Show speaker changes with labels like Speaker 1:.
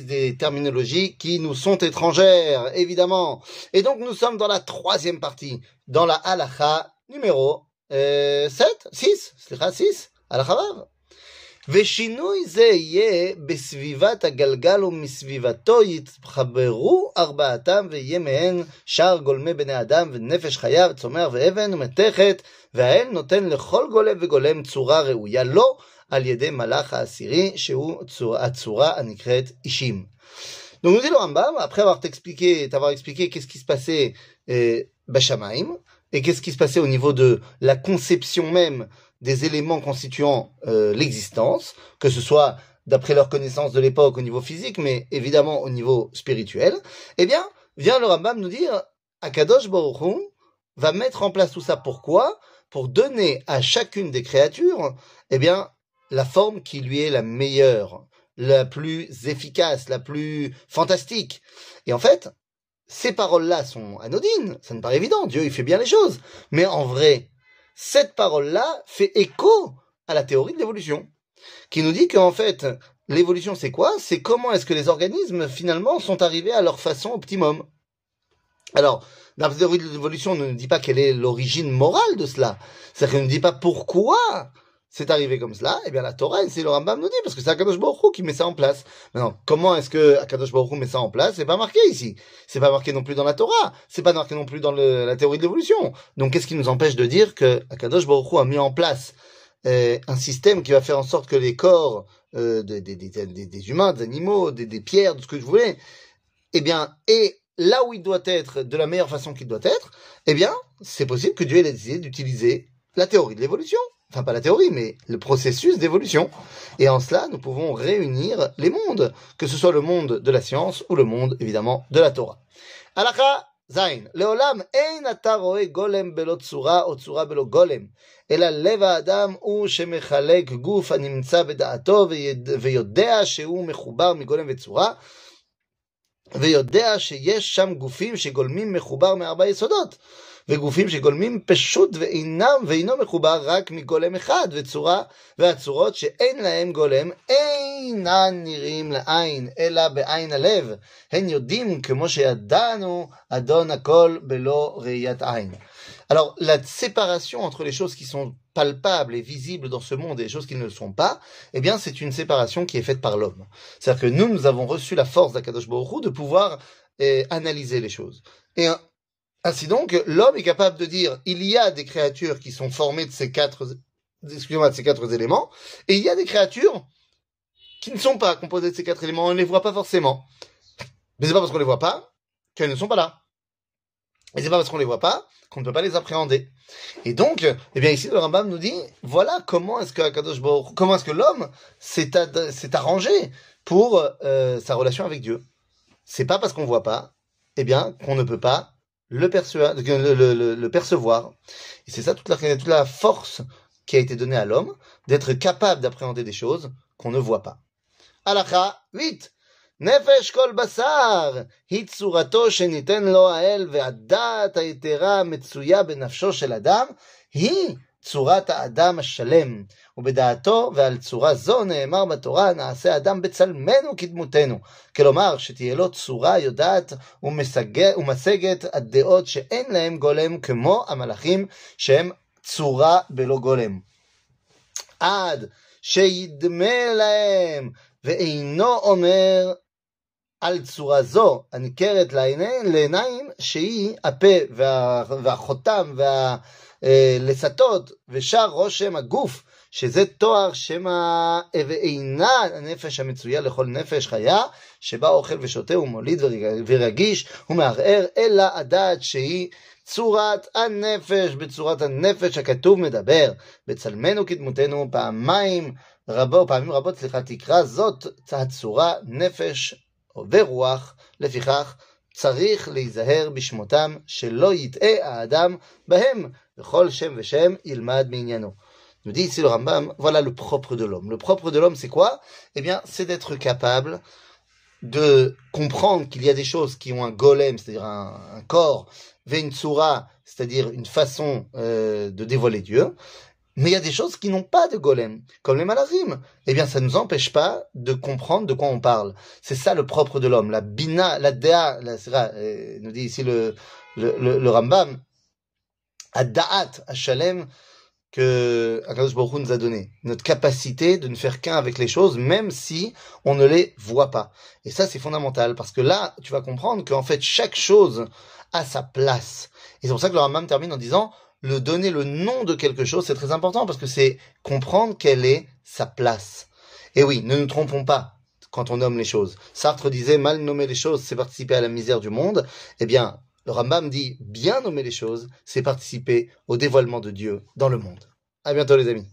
Speaker 1: des terminologies qui nous sont étrangères, évidemment. Et donc nous sommes dans la troisième partie, dans la halacha numéro euh, 7, 6, 6, halacha. ושינוי זה יהיה בסביבת הגלגל ומסביבתו יתחברו ארבעתם ויהיה מהן שאר גולמי בני אדם ונפש חיה וצומח ואבן ומתכת והאל נותן לכל גולם וגולם צורה ראויה לו על ידי מלאך העשירי שהוא הצורה הנקראת אישים. Donc nous dit le Rambam, après avoir expliqué, t'avoir expliqué qu'est-ce qui se passait euh, Bashamaim, et qu'est-ce qui se passait au niveau de la conception même des éléments constituant euh, l'existence, que ce soit d'après leur connaissance de l'époque au niveau physique, mais évidemment au niveau spirituel, eh bien, vient le Rambam nous dire, Akadosh Baruch va mettre en place tout ça. Pourquoi? Pour donner à chacune des créatures, eh bien, la forme qui lui est la meilleure, la plus efficace, la plus fantastique. Et en fait, ces paroles-là sont anodines, ça me paraît évident, Dieu il fait bien les choses. Mais en vrai, cette parole-là fait écho à la théorie de l'évolution, qui nous dit qu'en fait, l'évolution c'est quoi? C'est comment est-ce que les organismes finalement sont arrivés à leur façon optimum. Alors, la théorie de l'évolution, on ne dit pas quelle est l'origine morale de cela. C'est-à-dire qu'on ne dit pas pourquoi c'est arrivé comme cela, eh bien la Torah, c'est le Rambam nous dit, parce que c'est Akadosh Baruch qui met ça en place. Maintenant, comment est-ce que Akadosh Baruch met ça en place? C'est pas marqué ici. C'est pas marqué non plus dans la Torah. C'est pas marqué non plus dans la théorie de l'évolution. Donc, qu'est-ce qui nous empêche de dire que Akadosh Baruch a mis en place euh, un système qui va faire en sorte que les corps euh, des, des, des, des, humains, des animaux, des, pierres, de ce que je voulais, eh bien, et là où il doit être, de la meilleure façon qu'il doit être, eh bien, c'est possible que Dieu ait décidé d'utiliser la théorie de l'évolution enfin pas la théorie, mais le processus d'évolution. Et en cela, nous pouvons réunir les mondes, que ce soit le monde de la science ou le monde, évidemment, de la Torah. Alakha zain. לעולם אין אתה רואה גולם בלא צורה או צורה בלא גולם, אלא לב האדם הוא שמחלק גוף הנמצא בדעתו ויודע שהוא מחובר מגולם וצורה, ויודע שיש שם גופים שגולמים מחובר מארבע יסודות. וגופים שגולמים פשוט ואינם, ואינו מחובר רק מגולם אחד, וצורה, והצורות שאין להם גולם אינן נראים לעין, אלא בעין הלב. הן יודעים, כמו שידענו, אדון הכל בלא ראיית עין. Alors, la séparation entre les choses qui sont palpables et visibles dans ce monde et les choses qui ne le sont pas, eh bien, c'est une séparation qui est faite par l'homme. C'est-à-dire que nous, nous avons reçu la force d'Akadosh Baruch de pouvoir eh, analyser les choses. Et ainsi donc, l'homme est capable de dire il y a des créatures qui sont formées de ces quatre, excusez-moi, de ces quatre éléments, et il y a des créatures qui ne sont pas composées de ces quatre éléments, on ne les voit pas forcément. Mais c'est pas parce qu'on les voit pas qu'elles ne sont pas là. Et c'est pas parce qu'on les voit pas qu'on ne peut pas les appréhender. Et donc, eh bien ici le Rambam nous dit voilà comment est-ce que comment est-ce que l'homme s'est, arrangé pour euh, sa relation avec Dieu. C'est pas parce qu'on voit pas, eh bien qu'on ne peut pas le, le, le, percevoir. Et c'est ça toute la, force qui a été donnée à l'homme, d'être capable d'appréhender des choses qu'on ne voit pas. Alakha 8. נפש כל בשר היא צורתו שניתן לו האל והדעת היתרה מצויה בנפשו של אדם היא צורת האדם השלם, ובדעתו ועל צורה זו נאמר בתורה, נעשה אדם בצלמנו כדמותנו. כלומר, שתהיה לו צורה יודעת ומשגת הדעות שאין להם גולם, כמו המלאכים שהם צורה בלא גולם. עד שידמה להם, ואינו אומר על צורה זו הניכרת לעיניים, שהיא הפה והחותם וה... לסטות ושר רושם הגוף, שזה תואר שמא ואינה הנפש המצויה לכל נפש חיה, שבה אוכל ושותה ומוליד ורגיש ומערער, אלא הדעת שהיא צורת הנפש, בצורת הנפש הכתוב מדבר, בצלמנו כדמותנו פעמיים רבו, פעמים רבות, סליחה, תקרא זאת הצורה נפש ורוח, לפיכך צריך להיזהר בשמותם, שלא יטעה האדם בהם, וכל שם ושם ילמד מעניינו. Nous dit ici le Rambam, voilà le propre de l'homme. Le propre de l'homme, c'est quoi Eh bien, c'est d'être capable de comprendre qu'il y a des choses qui ont un golem, c'est-à-dire un, un corps, tsura, c'est-à-dire une façon euh, de dévoiler Dieu, mais il y a des choses qui n'ont pas de golem, comme les malazim. Eh bien, ça ne nous empêche pas de comprendre de quoi on parle. C'est ça le propre de l'homme. La bina, la dea, la euh, nous dit ici le, le, le, Rambam, ad-da'at, shalem que Akadosh Baruch nous a donné. Notre capacité de ne faire qu'un avec les choses, même si on ne les voit pas. Et ça, c'est fondamental, parce que là, tu vas comprendre qu'en fait, chaque chose a sa place. Et c'est pour ça que le Rambam termine en disant, le donner le nom de quelque chose, c'est très important, parce que c'est comprendre quelle est sa place. Et oui, ne nous trompons pas quand on nomme les choses. Sartre disait, mal nommer les choses, c'est participer à la misère du monde. Eh bien, le Rambam dit bien nommer les choses, c'est participer au dévoilement de Dieu dans le monde. À bientôt les amis.